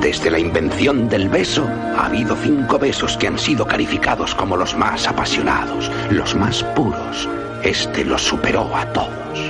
Desde la invención del beso, ha habido cinco besos que han sido calificados como los más apasionados, los más puros. Este los superó a todos.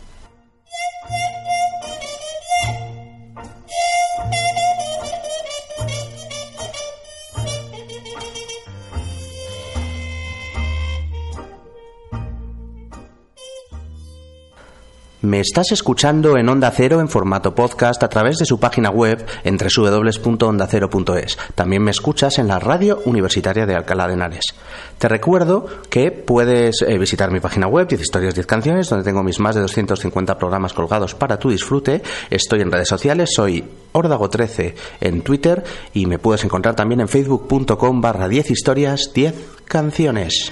Estás escuchando en Onda Cero en formato podcast a través de su página web en www.ondacero.es. También me escuchas en la radio universitaria de Alcalá de Henares. Te recuerdo que puedes eh, visitar mi página web 10 historias 10 canciones donde tengo mis más de 250 programas colgados para tu disfrute. Estoy en redes sociales, soy Ordago13 en Twitter y me puedes encontrar también en facebook.com barra 10 historias 10 canciones.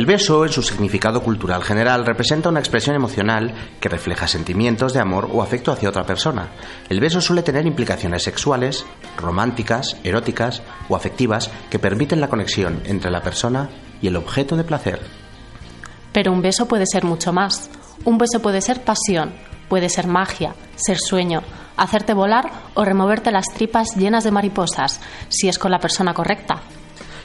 El beso, en su significado cultural general, representa una expresión emocional que refleja sentimientos de amor o afecto hacia otra persona. El beso suele tener implicaciones sexuales, románticas, eróticas o afectivas que permiten la conexión entre la persona y el objeto de placer. Pero un beso puede ser mucho más. Un beso puede ser pasión, puede ser magia, ser sueño, hacerte volar o removerte las tripas llenas de mariposas, si es con la persona correcta.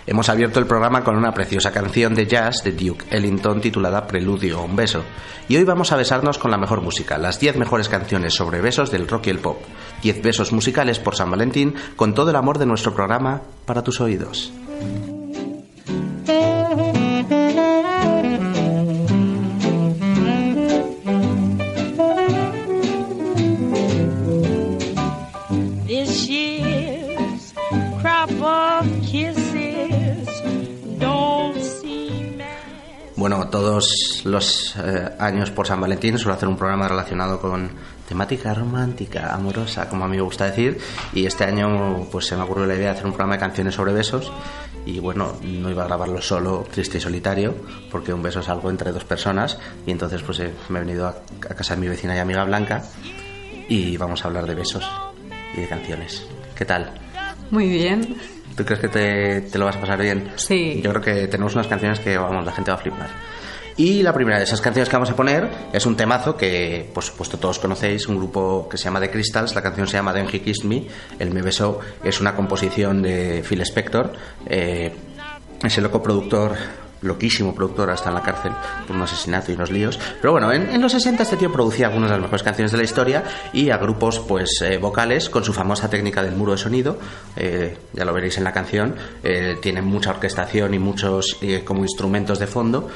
Hemos abierto el programa con una preciosa canción de jazz de Duke Ellington titulada Preludio a un beso. Y hoy vamos a besarnos con la mejor música, las 10 mejores canciones sobre besos del rock y el pop. 10 besos musicales por San Valentín con todo el amor de nuestro programa para tus oídos. Bueno, todos los eh, años por San Valentín suelo hacer un programa relacionado con temática romántica, amorosa, como a mí me gusta decir, y este año pues se me ocurrió la idea de hacer un programa de canciones sobre besos y bueno, no iba a grabarlo solo, triste y solitario, porque un beso es algo entre dos personas y entonces pues eh, me he venido a, a casa de mi vecina y amiga Blanca y vamos a hablar de besos y de canciones. ¿Qué tal? Muy bien. ¿Tú crees que te, lo vas a pasar bien? Sí. Yo creo que tenemos unas canciones que, vamos, la gente va a flipar. Y la primera de esas canciones que vamos a poner es un temazo que, por supuesto, todos conocéis, un grupo que se llama The Crystals. La canción se llama Then He Kissed Me. El Me Besó es una composición de Phil Spector. Eh, es el loco productor loquísimo productor, hasta en la cárcel por un asesinato y unos líos. Pero bueno, en, los 60 este tío producía algunas de las mejores canciones de la historia y a grupos pues eh, vocales con su famosa técnica del muro de sonido. Eh, ya lo veréis en la canción. Eh, tiene mucha orquestación y muchos como instrumentos de fondo.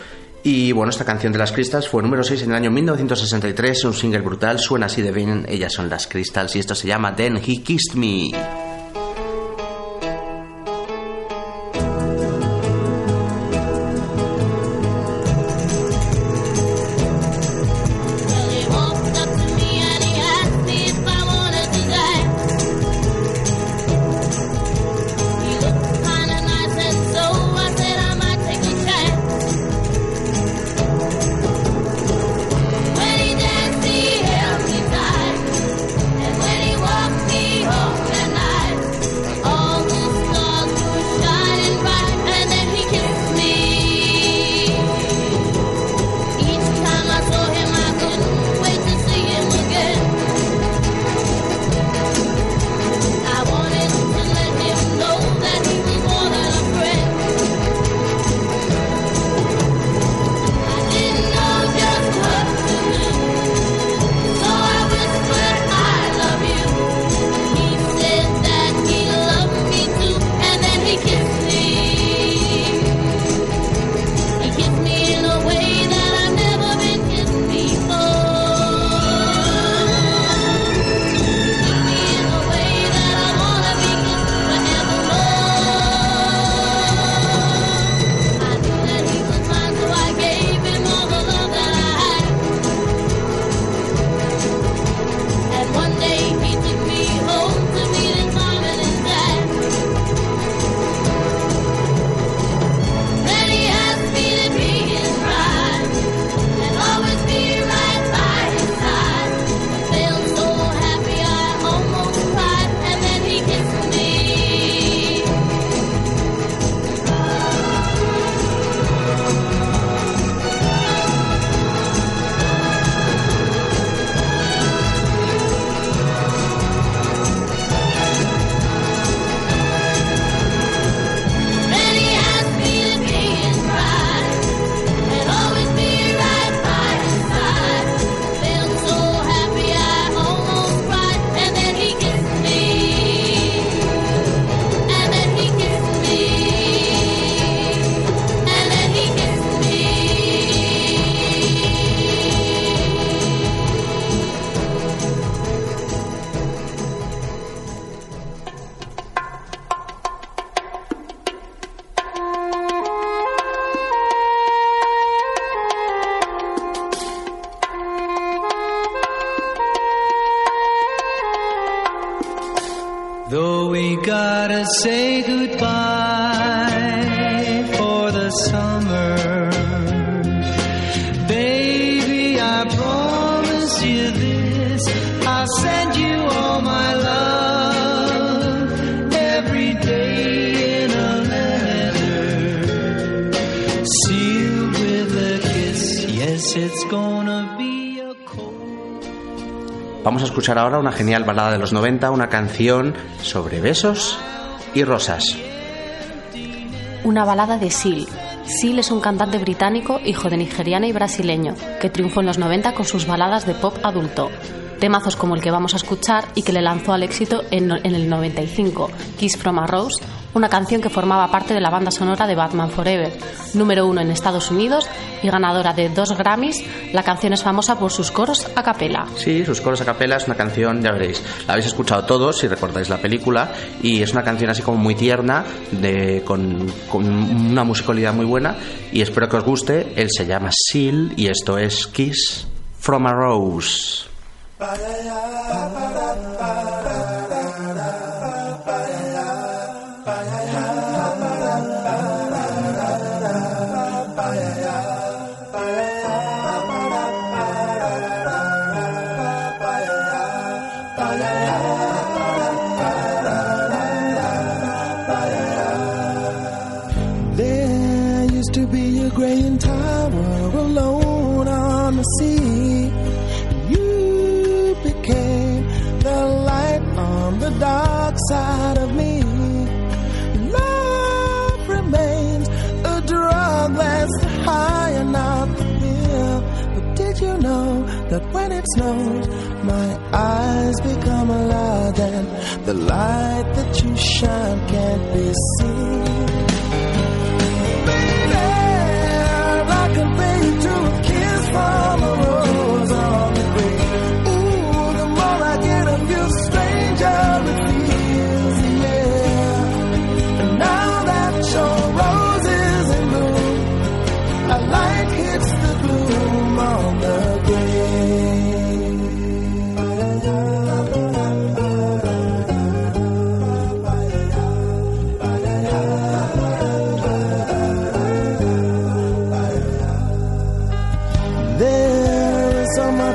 Y bueno, esta canción de las Crystals fue número 6 en el año 1963, un single brutal, suena así de bien, ellas son las Crystals y esto se llama Then He Kissed Me. Ahora una genial balada de los 90, una canción sobre besos y rosas. Una balada de Seal. Seal es un cantante británico, hijo de nigeriana y brasileño, que triunfó en los 90 con sus baladas de pop adulto. Temazos como el que vamos a escuchar y que le lanzó al éxito en, en el 95, Kiss from a Rose, una canción que formaba parte de la banda sonora de Batman Forever, número uno en Estados Unidos y ganadora de dos Grammys. La canción es famosa por sus coros a capela. Sí, sus coros a capela es una canción, ya veréis, la habéis escuchado todos si recordáis la película y es una canción así como muy tierna, de, con, con una musicalidad muy buena y espero que os guste. Él se llama Seal y esto es Kiss from a Rose. Snows, my eyes become a lot and the light that you shine can't be seen? I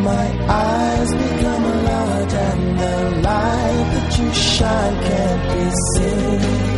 my eyes become a lot and the light that you shine can't be seen?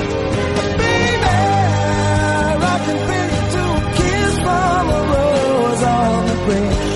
On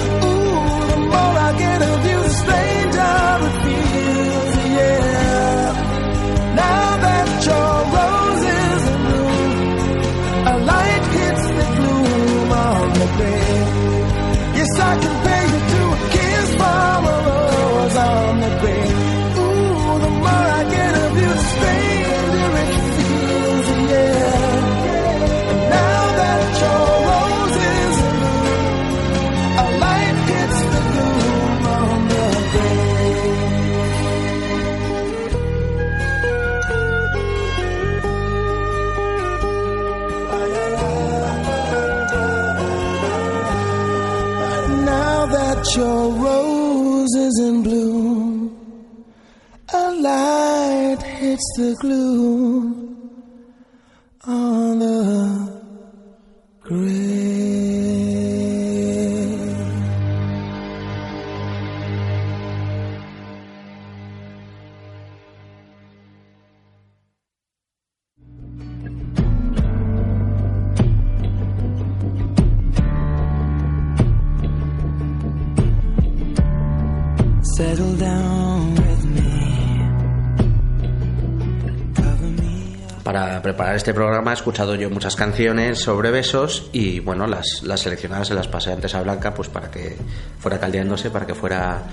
the glue preparar este programa he escuchado yo muchas canciones sobre besos y bueno, las, las seleccionadas se las pasé antes a Blanca pues para que fuera caldeándose, para que fuera...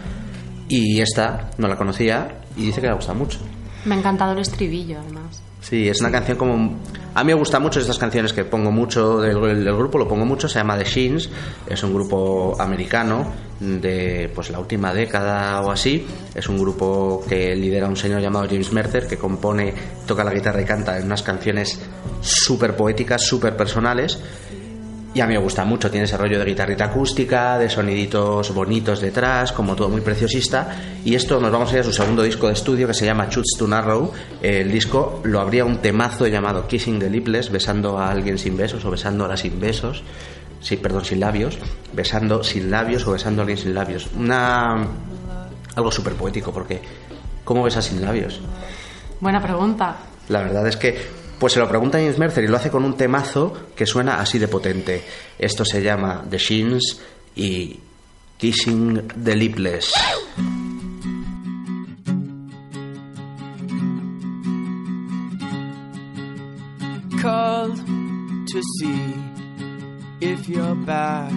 Y esta no la conocía y dice que le gusta mucho. Me ha encantado el estribillo, además. Sí, es una canción como... A mí me gustan mucho estas canciones que pongo mucho del, grupo, lo pongo mucho, se llama The Sheens, es un grupo americano de pues la última década o así, es un grupo que lidera un señor llamado James Mercer que compone, toca la guitarra y canta en unas canciones súper poéticas, súper personales y a mí me gusta mucho, tiene ese rollo de guitarrita acústica, de soniditos bonitos detrás, como todo muy preciosista. Y esto nos vamos a ir a su segundo disco de estudio que se llama Chutes to Narrow. El disco lo habría un temazo llamado Kissing the Lipless, besando a alguien sin besos o besándola sin besos. Sí, perdón, sin labios. Besando sin labios o besando a alguien sin labios. Una. Algo súper poético, porque. ¿Cómo besas sin labios? Buena pregunta. La verdad es que, pues se lo pregunta James Mercer y lo hace con un temazo que suena así de potente. Esto se llama The Shins y Kissing the Lipless. called to see if your back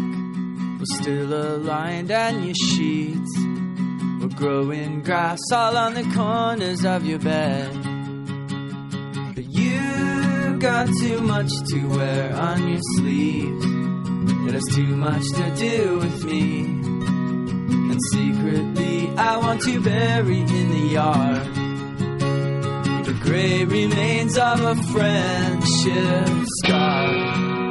was still aligned and your sheets were growing grass all on the corners of your bed. But you got too much to wear on your sleeves. It has too much to do with me. And secretly, I want to bury in the yard the gray remains of a friendship scar.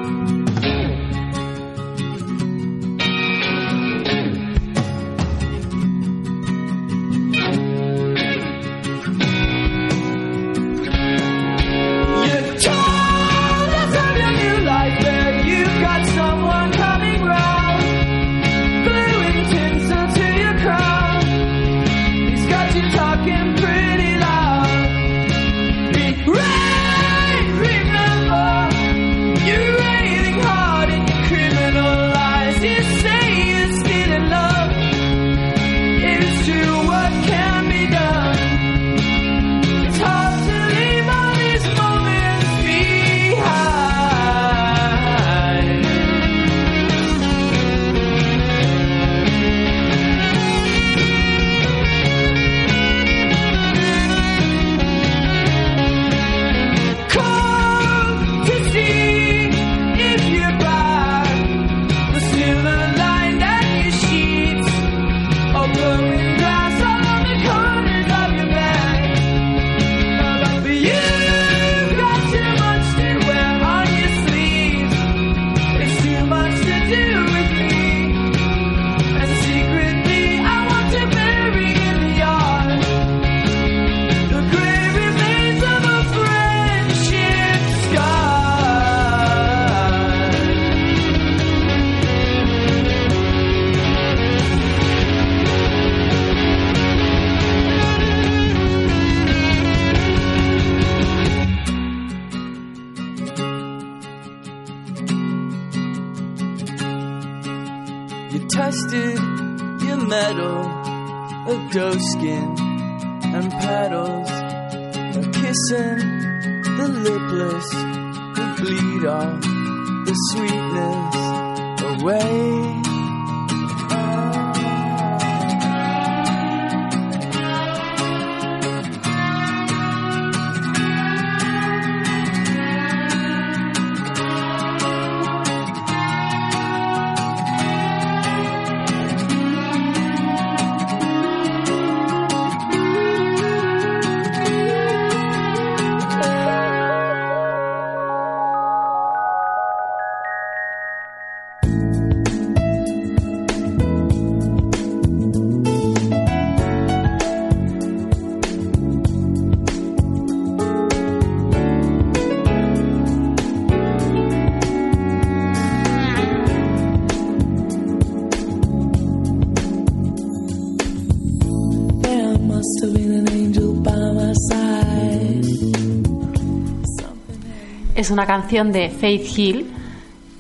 Es una canción de Faith Hill,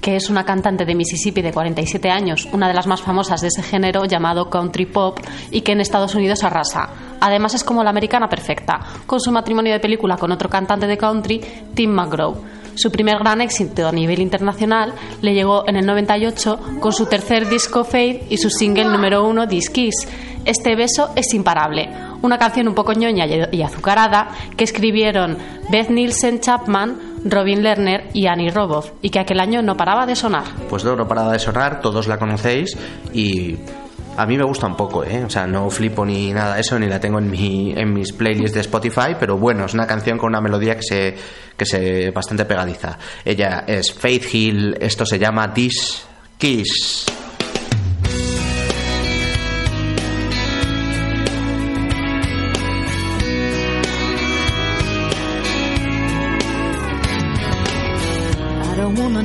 que es una cantante de Mississippi de 47 años, una de las más famosas de ese género llamado country pop y que en Estados Unidos arrasa. Además es como la americana perfecta, con su matrimonio de película con otro cantante de country, Tim McGraw. Su primer gran éxito a nivel internacional le llegó en el 98 con su tercer disco Faith y su single número uno This Kiss. Este beso es imparable, una canción un poco ñoña y azucarada que escribieron Beth Nielsen Chapman, Robin Lerner y Annie Roboff y que aquel año no paraba de sonar. Pues no, no paraba de sonar, todos la conocéis y a mí me gusta un poco, ¿eh? O sea, no flipo ni nada de eso, ni la tengo en, mi, en mis playlists de Spotify, pero bueno, es una canción con una melodía que se, que se bastante pegadiza. Ella es Faith Hill, esto se llama This Kiss.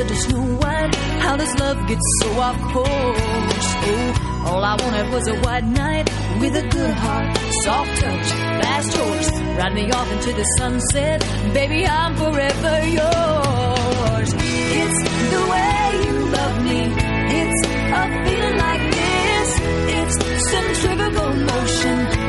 To Snow White, How does love get so off course? Oh, all I wanted was a white knight with a good heart, soft touch, fast horse. Ride me off into the sunset, baby, I'm forever yours. It's the way you love me. It's a feeling like this. It's centrifugal motion.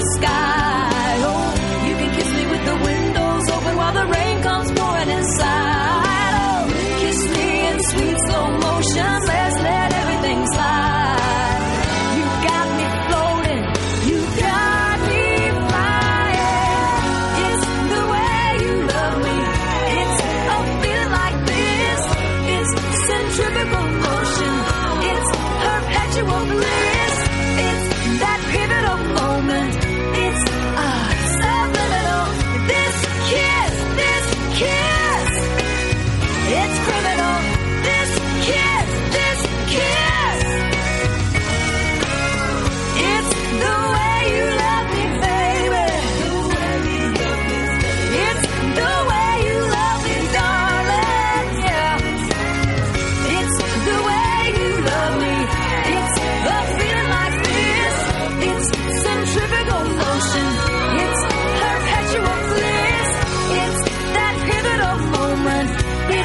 Sky.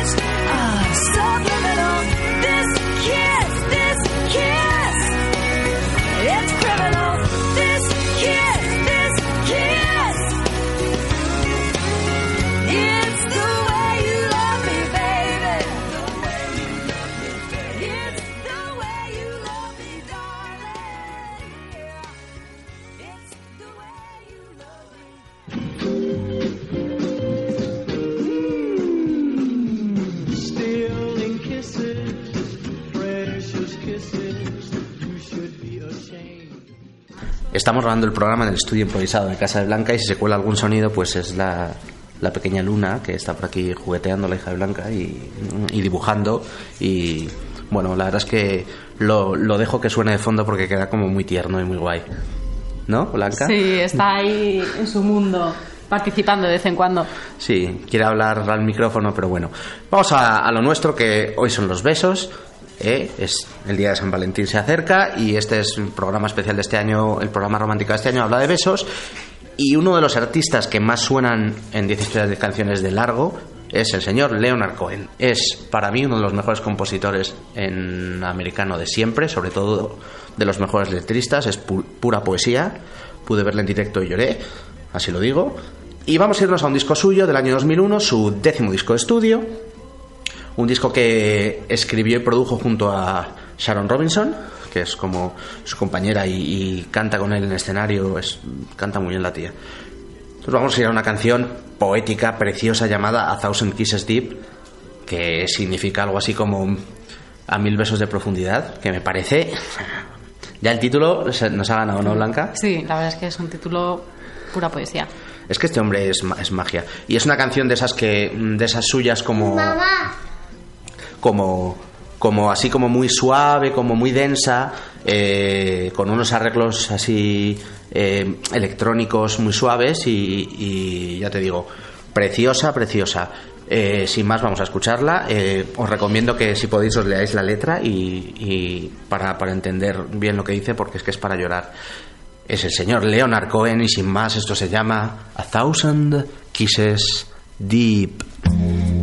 Christ. Estamos grabando el programa en el estudio improvisado de Casa de Blanca y si se cuela algún sonido, pues es la, la pequeña Luna que está por aquí jugueteando la hija de Blanca y, y dibujando. Y bueno, la verdad es que lo, lo dejo que suene de fondo porque queda como muy tierno y muy guay. ¿No, Blanca? Sí, está ahí en su mundo, participando de vez en cuando. Sí, quiere hablar al micrófono, pero bueno. Vamos a, a lo nuestro, que hoy son los besos. ¿Eh? Es el día de San Valentín se acerca y este es el programa especial de este año, el programa romántico de este año habla de besos. Y uno de los artistas que más suenan en 10 historias de canciones de largo es el señor Leonard Cohen. Es para mí uno de los mejores compositores en americano de siempre, sobre todo de los mejores letristas, es pu- pura poesía. Pude verle en directo y lloré, así lo digo. Y vamos a irnos a un disco suyo del año 2001, su décimo disco de estudio. Un disco que escribió y produjo junto a Sharon Robinson, que es como su compañera y, y canta con él en escenario, es, canta muy bien la tía. Entonces vamos a ir a una canción poética, preciosa, llamada A Thousand Kisses Deep, que significa algo así como a mil besos de profundidad, que me parece... Ya el título nos ha ganado, ¿no, Blanca? Sí, la verdad es que es un título pura poesía. Es que este hombre es, ma- es magia. Y es una canción de esas que. de esas suyas como. Como. como así como muy suave, como muy densa, eh, con unos arreglos así eh, electrónicos muy suaves y, y ya te digo, preciosa, preciosa. Eh, sin más, vamos a escucharla. Os recomiendo que si podéis os leáis la letra y, y para, para entender bien lo que dice, porque es que es para llorar. Es el señor Leonard Cohen y sin más, esto se llama A Thousand Kisses Deep.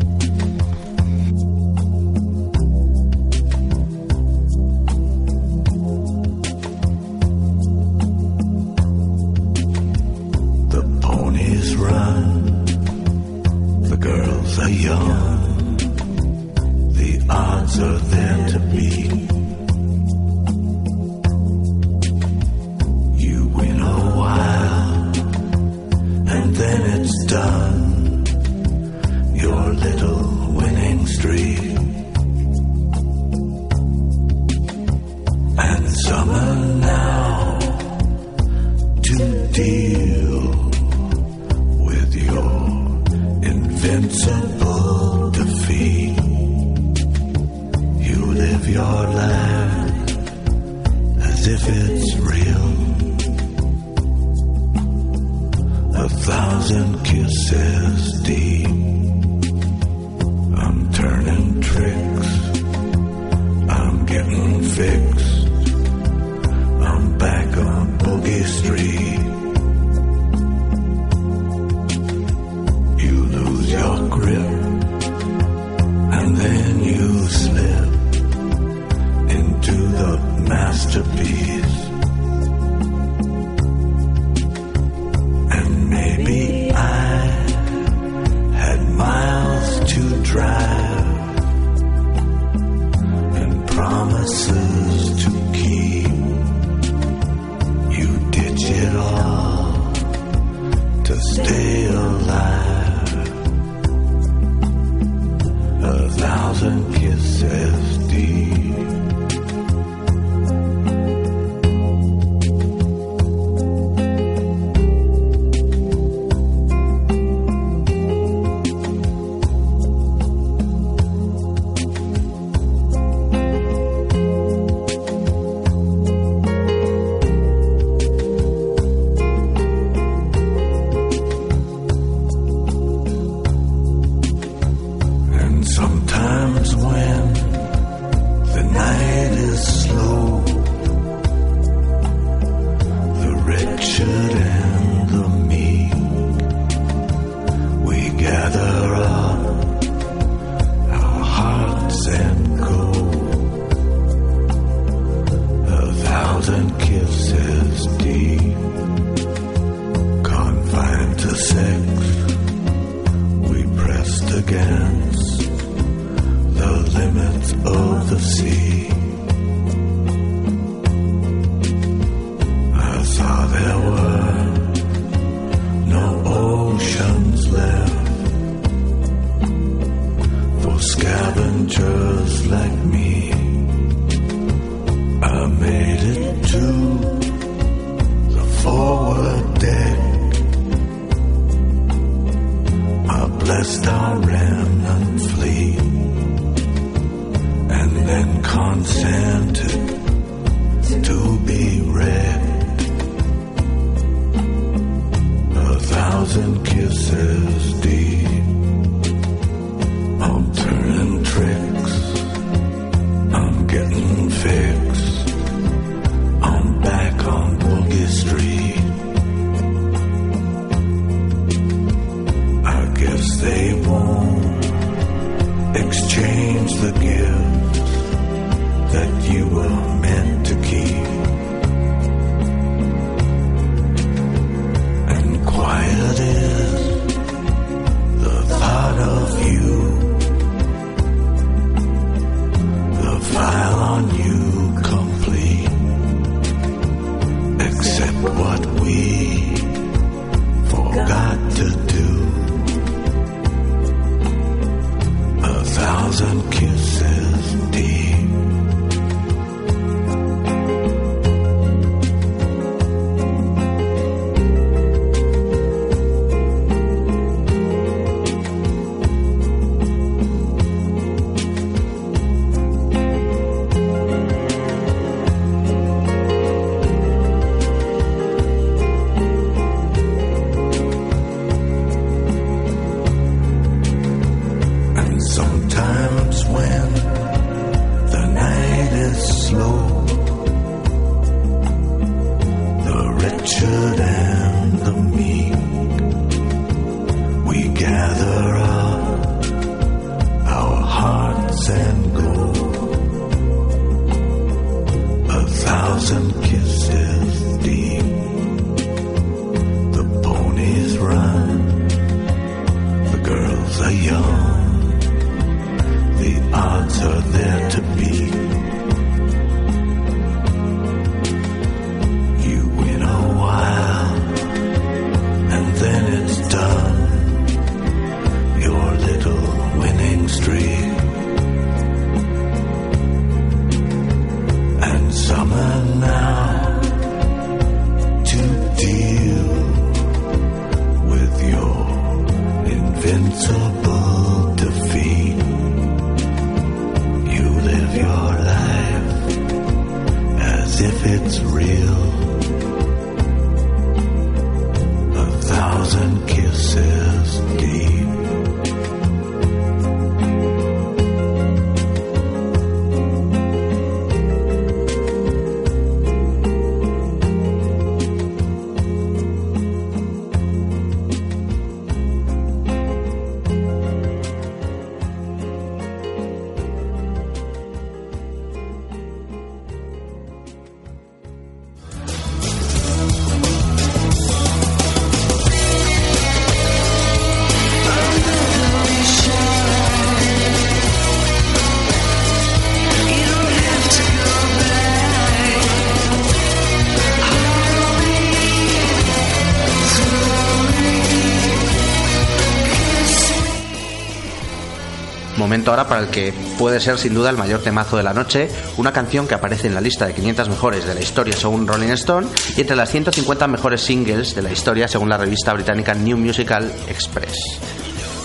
Que puede ser sin duda el mayor temazo de la noche, una canción que aparece en la lista de 500 mejores de la historia según Rolling Stone y entre las 150 mejores singles de la historia según la revista británica New Musical Express.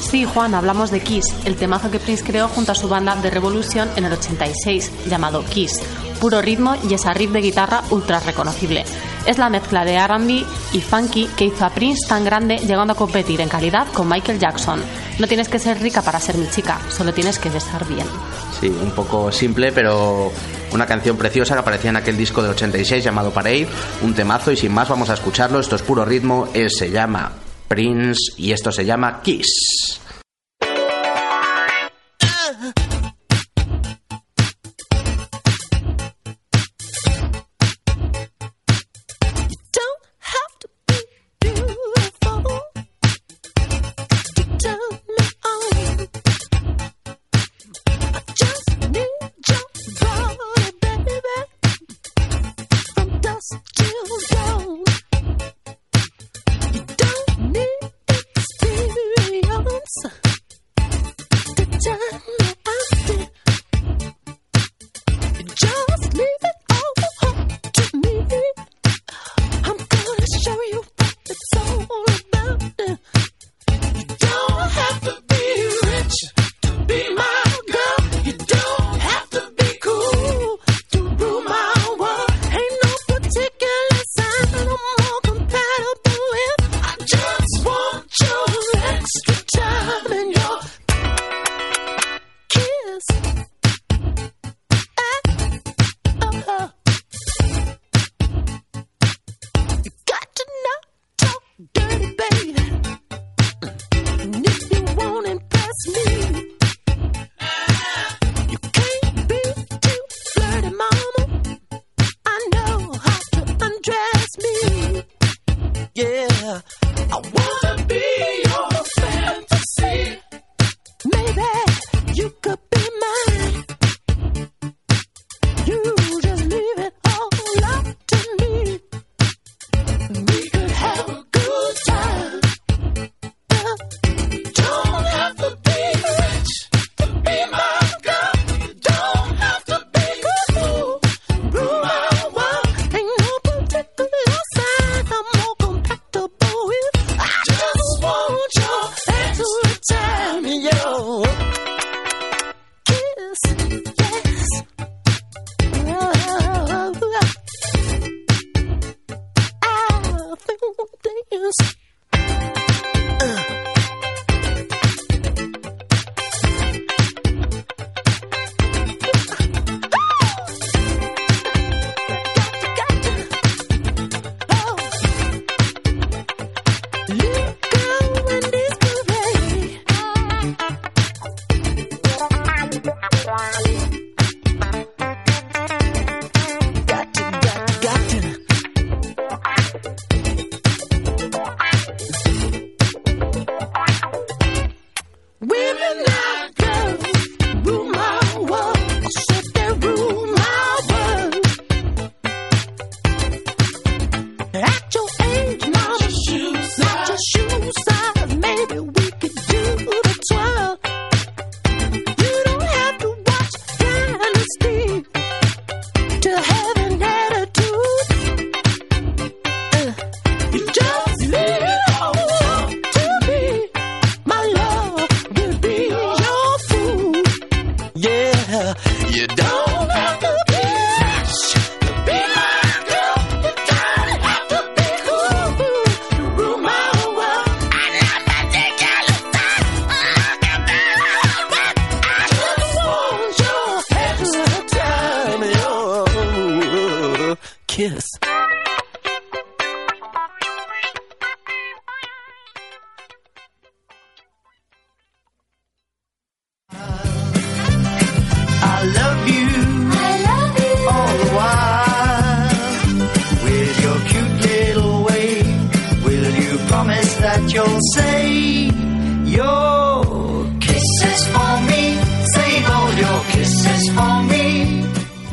Sí, Juan, hablamos de Kiss, el temazo que Prince creó junto a su banda The Revolution en el 86, llamado Kiss. Puro ritmo y esa riff de guitarra ultra reconocible. Es la mezcla de RB y funky que hizo a Prince tan grande, llegando a competir en calidad con Michael Jackson. No tienes que ser rica para ser mi chica, solo tienes que besar bien. Sí, un poco simple, pero una canción preciosa que aparecía en aquel disco del 86 llamado Parade, un temazo y sin más vamos a escucharlo, esto es puro ritmo, él se llama Prince y esto se llama Kiss.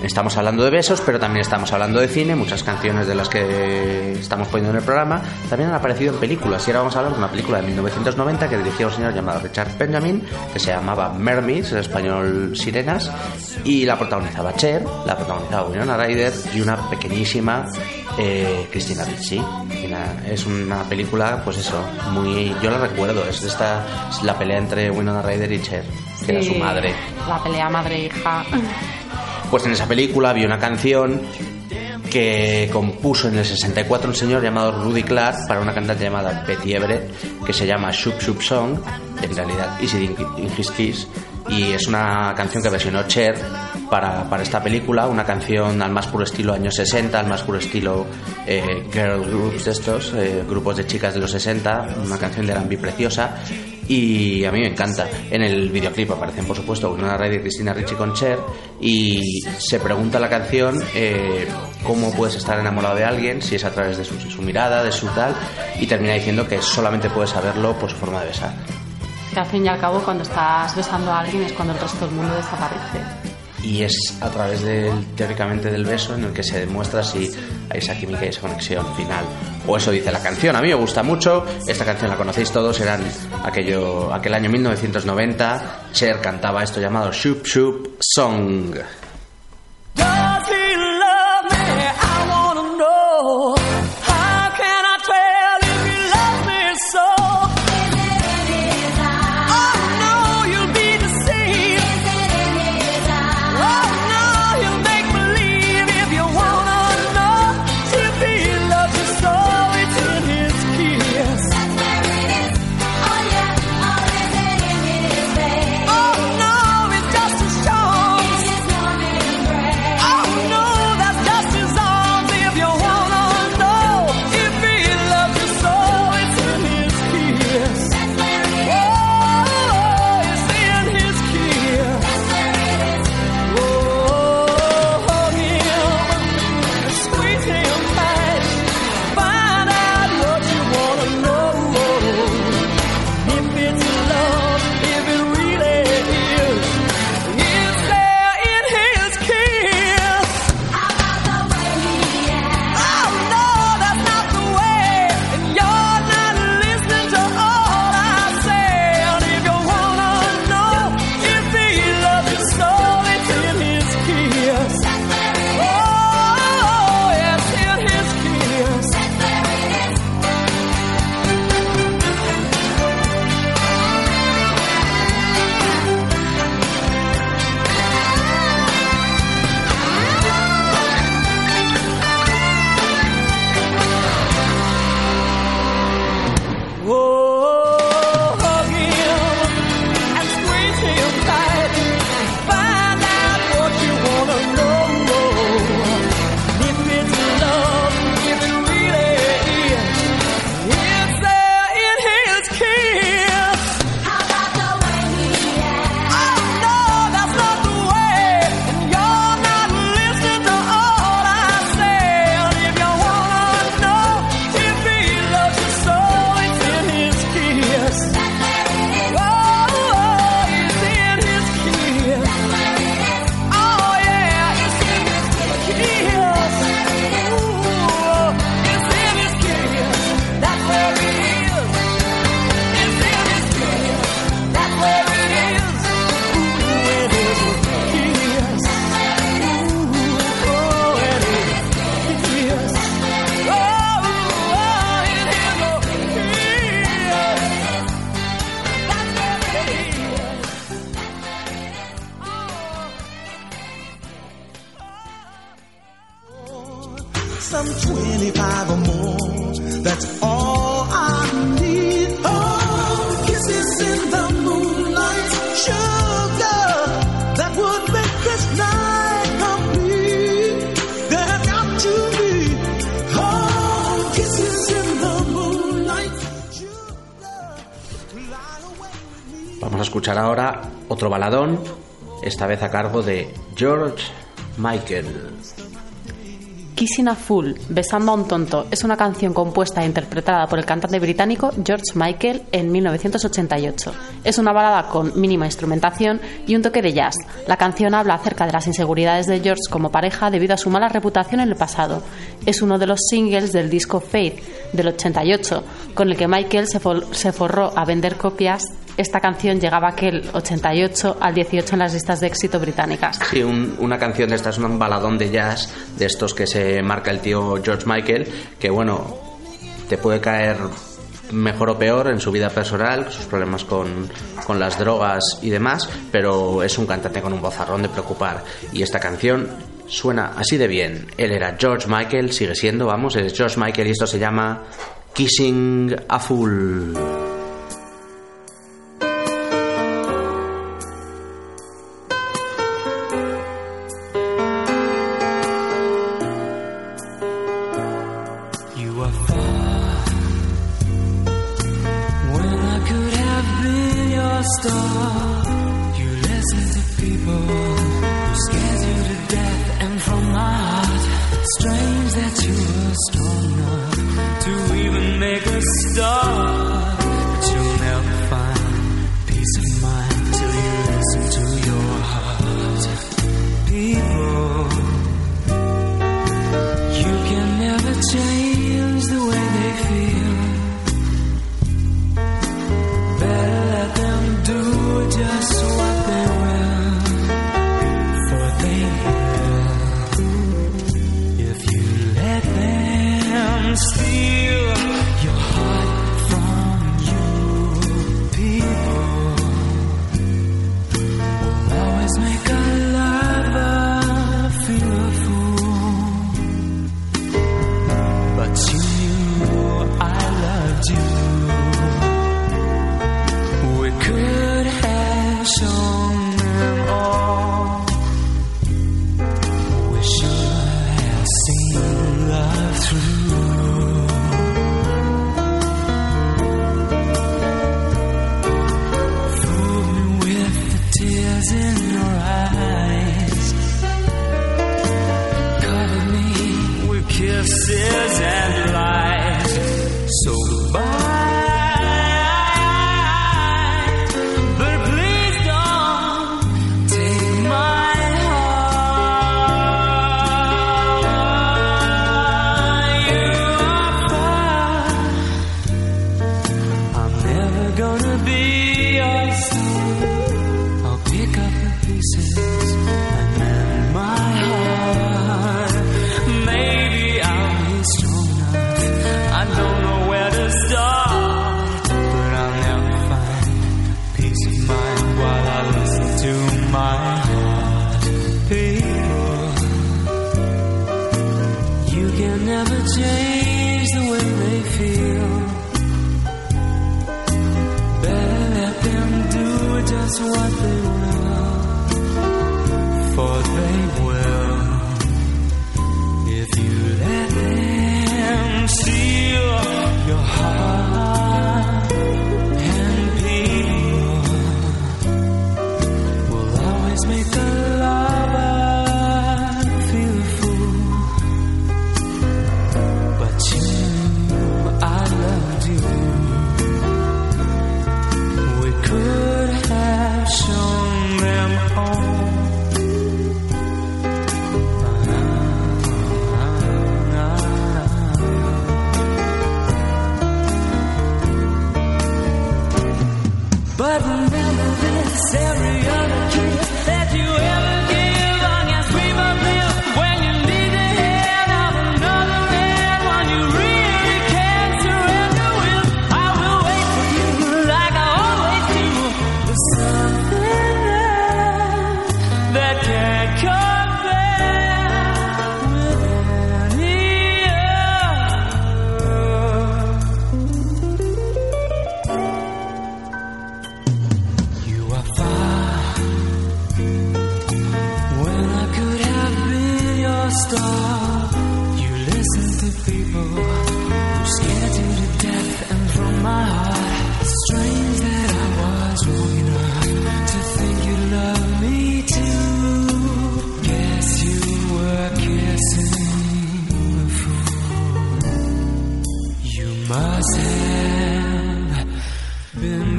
Estamos hablando de besos, pero también estamos hablando de cine. Muchas canciones de las que estamos poniendo en el programa también han aparecido en películas. Y ahora vamos a hablar de una película de 1990 que dirigía un señor llamado Richard Benjamin, que se llamaba Mermaids, en español Sirenas, y la protagonizaba Cher, la protagonizaba Winona Ryder y una pequeñísima eh, Christina Ricci. Es una película, pues eso, muy. Yo la recuerdo, es esta. es la pelea entre Winona Ryder y Cher, que era su madre. La pelea madre-hija. Pues en esa película había una canción que compuso en el 64 un señor llamado Rudy Clark para una cantante llamada Betty Everett que se llama Shoop Shoop Song, en realidad It in His Kiss, y es una canción que versionó Cher para, para esta película, una canción al más puro estilo años 60, al más puro estilo eh, girl groups de estos, eh, grupos de chicas de los 60, una canción de R&B preciosa y a mí me encanta. En el videoclip aparecen, por supuesto, una Ryder y Cristina Ricci con Cher y se pregunta la canción eh, cómo puedes estar enamorado de alguien si es a través de su, su mirada, de su tal, y termina diciendo que solamente puedes saberlo por su forma de besar. Que al fin y al cabo, cuando estás besando a alguien es cuando el resto del mundo desaparece. Y es a través del, teóricamente del beso en el que se demuestra si hay esa química y esa conexión final. O eso dice la canción. A mí me gusta mucho. Esta canción la conocéis todos. Eran aquello, aquel año 1990. Cher cantaba esto llamado Shoop Shoop Song. Esta vez a cargo de George Michael. Kissing a Fool, Besando a un tonto, es una canción compuesta e interpretada por el cantante británico George Michael en 1988. Es una balada con mínima instrumentación y un toque de jazz. La canción habla acerca de las inseguridades de George como pareja debido a su mala reputación en el pasado. Es uno de los singles del disco Faith del 88, con el que Michael se, for- se forró a vender copias. Esta canción llegaba aquel 88 al 18 en las listas de éxito británicas. Sí, un- una canción de estas, un baladón de jazz, de estos que se marca el tío George Michael, que bueno, te puede caer mejor o peor en su vida personal, sus problemas con, con las drogas y demás, pero es un cantante con un vozarrón de preocupar. Y esta canción suena así de bien. Él era George Michael, sigue siendo, vamos, es George Michael y esto se llama Kissing a Fool. Star. You listen to people who scares you to death, and from my heart, strange that you were strong enough to even make a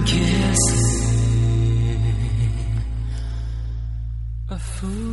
kissing a fool.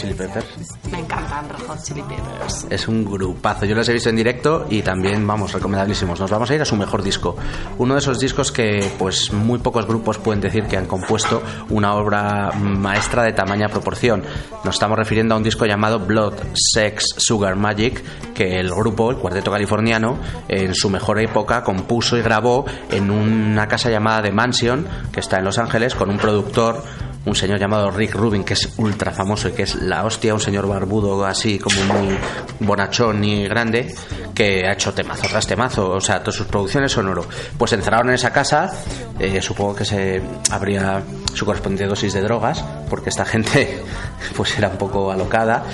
Chili Peppers? Me encantan Red Hot Chili Peppers. Es un grupazo. Yo los he visto en directo y también, vamos, recomendabilísimos. Nos vamos a ir a su mejor disco. Uno de esos discos que, pues, muy pocos grupos pueden decir que han compuesto una obra maestra de tamaña proporción. Nos estamos refiriendo a un disco llamado Blood, Sex, Sugar Magic, que el grupo, el cuarteto californiano, en su mejor época compuso y grabó en una casa llamada The Mansion, que está en Los Ángeles, con un productor un señor llamado Rick Rubin, que es ultra famoso y que es la hostia, un señor barbudo así como muy bonachón y grande, que ha hecho temazo tras temazo, o sea, todas sus producciones son oro. Pues encerraron en esa casa, eh, supongo que se habría su correspondiente dosis de drogas, porque esta gente pues era un poco alocada.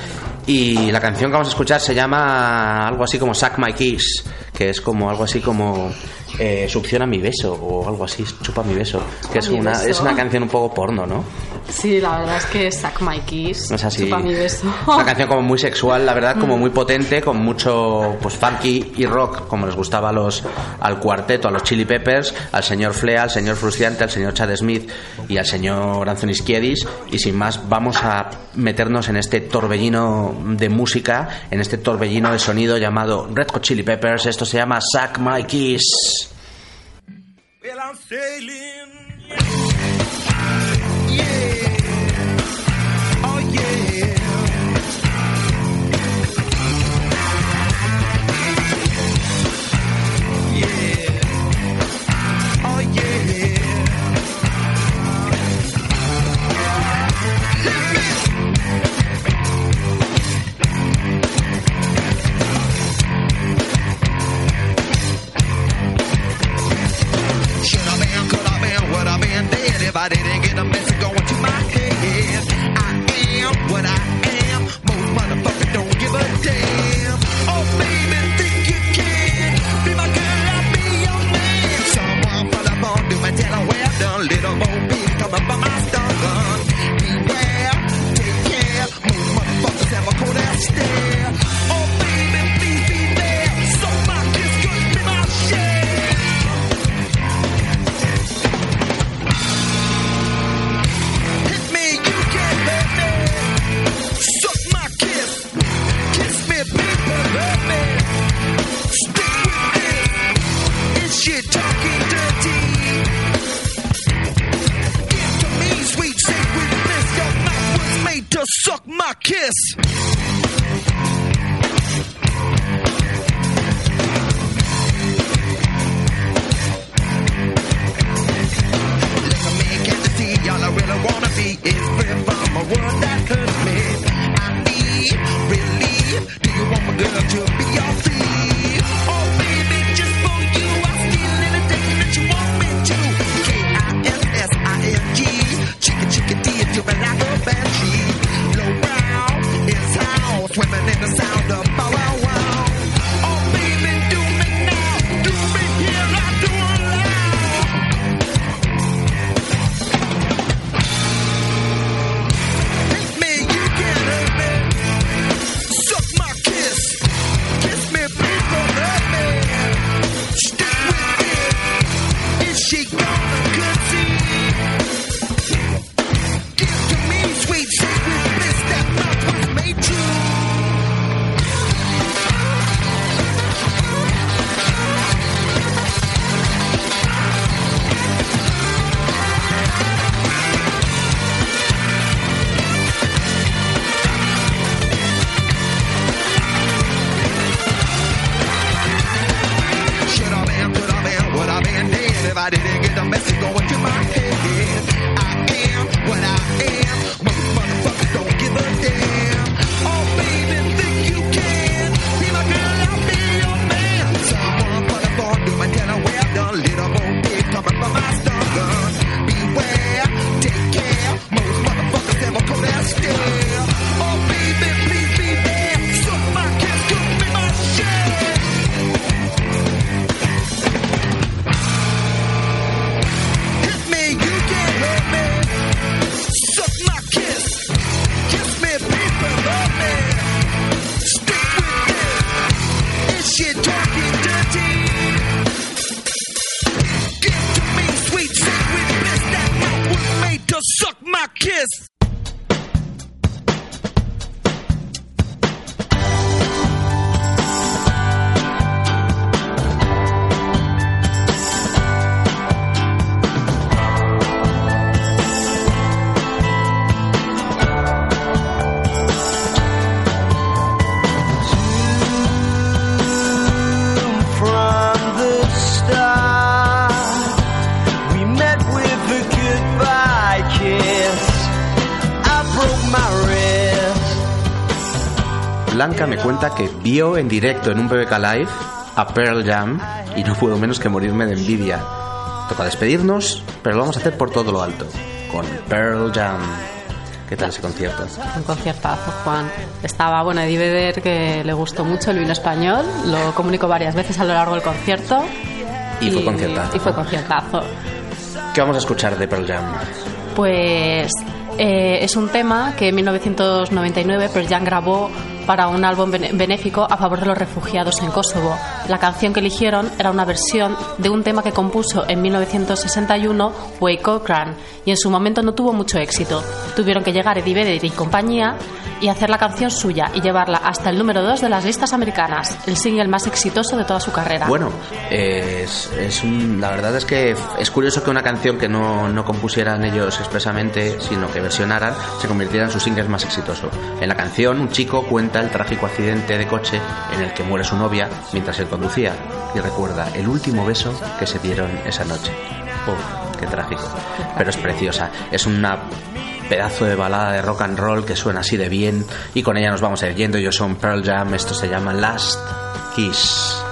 Y la canción que vamos a escuchar se llama algo así como Suck My Kiss, que es como algo así como eh, Succiona mi beso o algo así, chupa mi beso, que es una, beso. es una canción un poco porno, ¿no? Sí, la verdad es que Suck My Kiss. No es así. Chupa mi beso. Es una canción como muy sexual, la verdad, como muy potente, con mucho pues funky y rock, como les gustaba a los, al cuarteto, a los Chili Peppers, al señor Flea, al señor Frustiante, al señor Chad Smith y al señor Anthony Kiedis. Y sin más, vamos a meternos en este torbellino de música, en este torbellino de sonido llamado Red Hot Chili Peppers. Esto se llama Suck My Kiss. Well, I'm sailing. Blanca me cuenta que vio en directo en un BBK Live a Pearl Jam y no puedo menos que morirme de envidia. Toca despedirnos, pero lo vamos a hacer por todo lo alto, con Pearl Jam. ¿Qué tal ese concierto? Un conciertazo, Juan. Estaba, bueno, Eddie Vedder, que le gustó mucho el vino español. Lo comunicó varias veces a lo largo del concierto. Y fue conciertazo. Y fue conciertazo. ¿Qué vamos a escuchar de Pearl Jam? Pues eh, es un tema que en 1999 Pearl Jam grabó para un álbum benéfico a favor de los refugiados en Kosovo. La canción que eligieron era una versión de un tema que compuso en 1961 Wade Cochran y en su momento no tuvo mucho éxito. Tuvieron que llegar Eddie Vedder y compañía y hacer la canción suya y llevarla hasta el número 2 de las listas americanas, el single más exitoso de toda su carrera. Bueno, es, es un- la verdad es que es curioso que una canción que no, no compusieran ellos expresamente, sino que versionaran, se convirtiera en su single más exitoso. En la canción, un chico cuenta el trágico accidente de coche en el que muere su novia mientras él conducía y recuerda el último beso que se dieron esa noche. Uf, qué trágico. Pero es preciosa. Es una pedazo de balada de rock and roll que suena así de bien y con ella nos vamos a ir yendo. Ellos son Pearl Jam, esto se llama Last Kiss.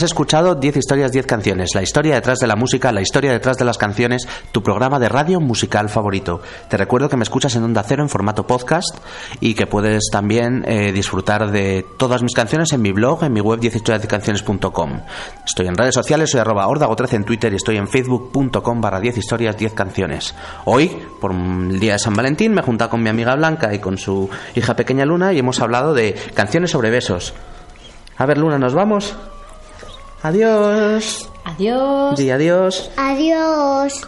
Has escuchado 10 historias, 10 canciones, la historia detrás de la música, la historia detrás de las canciones, tu programa de radio musical favorito. Te recuerdo que me escuchas en Onda Cero en formato podcast y que puedes también eh, disfrutar de todas mis canciones en mi blog, en mi web 10historiasdecanciones.com. Estoy en redes sociales, soy arroba ordago13 en Twitter y estoy en facebook.com barra 10 historias, 10 canciones. Hoy, por el día de San Valentín, me he juntado con mi amiga Blanca y con su hija pequeña Luna y hemos hablado de canciones sobre besos. A ver, Luna, ¿nos vamos? Adiós. Adiós. Di adiós. Adiós.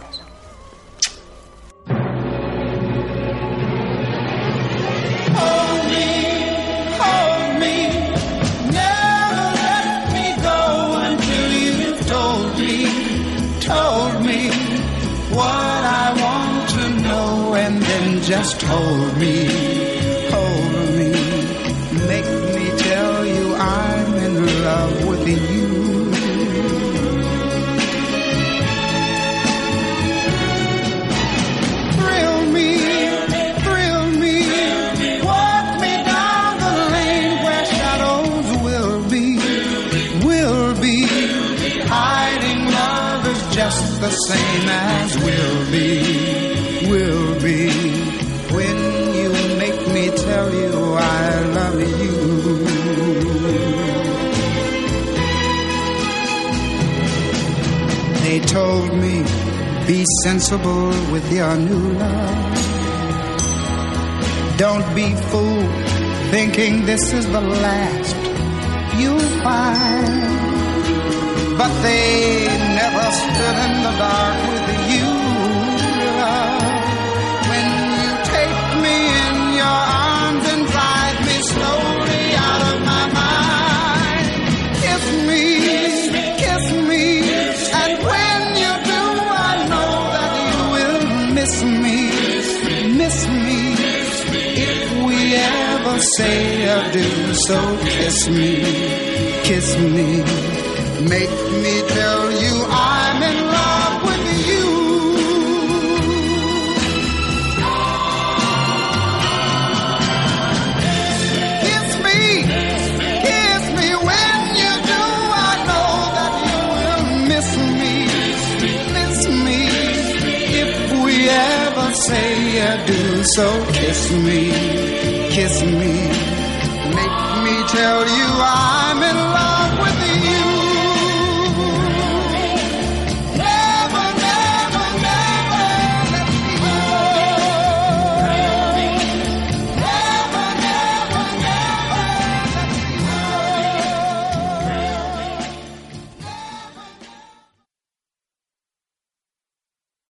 Hold me, the same as will be, will be. When you make me tell you I love you. They told me, be sensible with your new love. Don't be fooled thinking this is the last you'll find. But they never stood in the dark with you. When you take me in your arms and drive me slowly out of my mind. Kiss me, kiss me, and when you do, I know that you will miss me, miss me. If we ever say adieu, so kiss me, kiss me. Make me tell so kiss me, kiss me. Make me tell you I'm in love